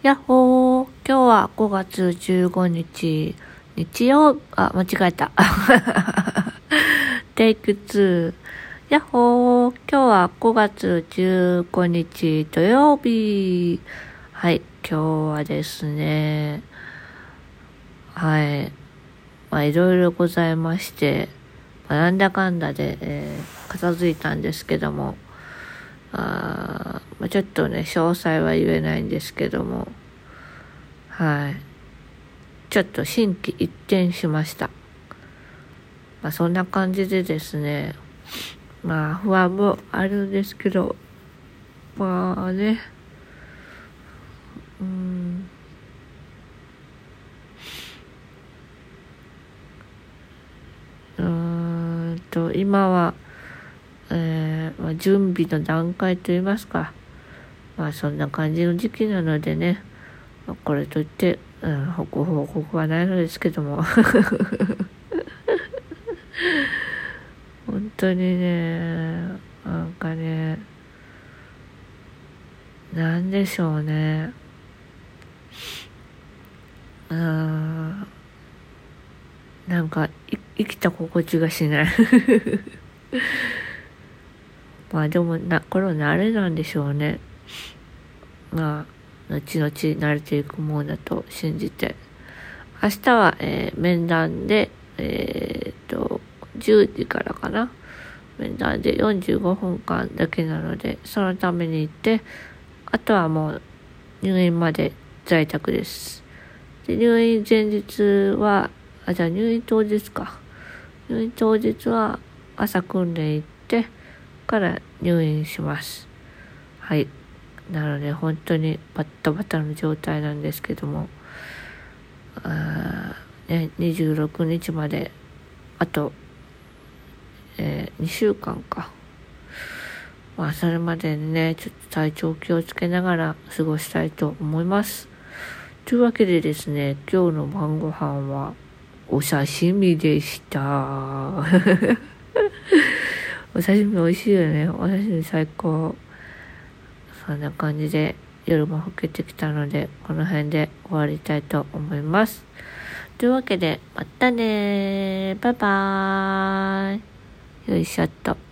やっほー。今日は5月15日、日曜、あ、間違えた。テイク2。やっほー。今日は5月15日土曜日。はい、今日はですね、はい、まあいろいろございまして、まあ、なんだかんだで、えー、片付いたんですけども、あまあ、ちょっとね、詳細は言えないんですけども、はい。ちょっと心機一転しました。まあそんな感じでですね、まあ不安もあるんですけど、まあね、うん、うんと、今は、えー、まあ、準備の段階といいますか、まあそんな感じの時期なのでね、まあ、これといって、うん、報告はないのですけども。本当にねなんかねなんでしょうね。うん。なんか生きた心地がしない。まあでもなこれは慣れなんでしょうね。まあ後々慣れていくものだと信じて。明日は、えー、面談でえー、っと10時からかな。面談で45分間だけなのでそのために行ってあとはもう入院まで在宅です。で入院前日はあじゃあ入院当日か。入院当日は朝訓練行ってから入院します。はい。なので本当にバッタバタの状態なんですけども。あ、ね、26日まであと、えー、2週間か。まあそれまでにねちょっと体調気をつけながら過ごしたいと思います。というわけでですね今日の晩ご飯はお刺身でした。お刺身美味しいよね。お刺身最高。そんな感じで夜も更けてきたので、この辺で終わりたいと思います。というわけで、またねバイバーイ。よいしょっと。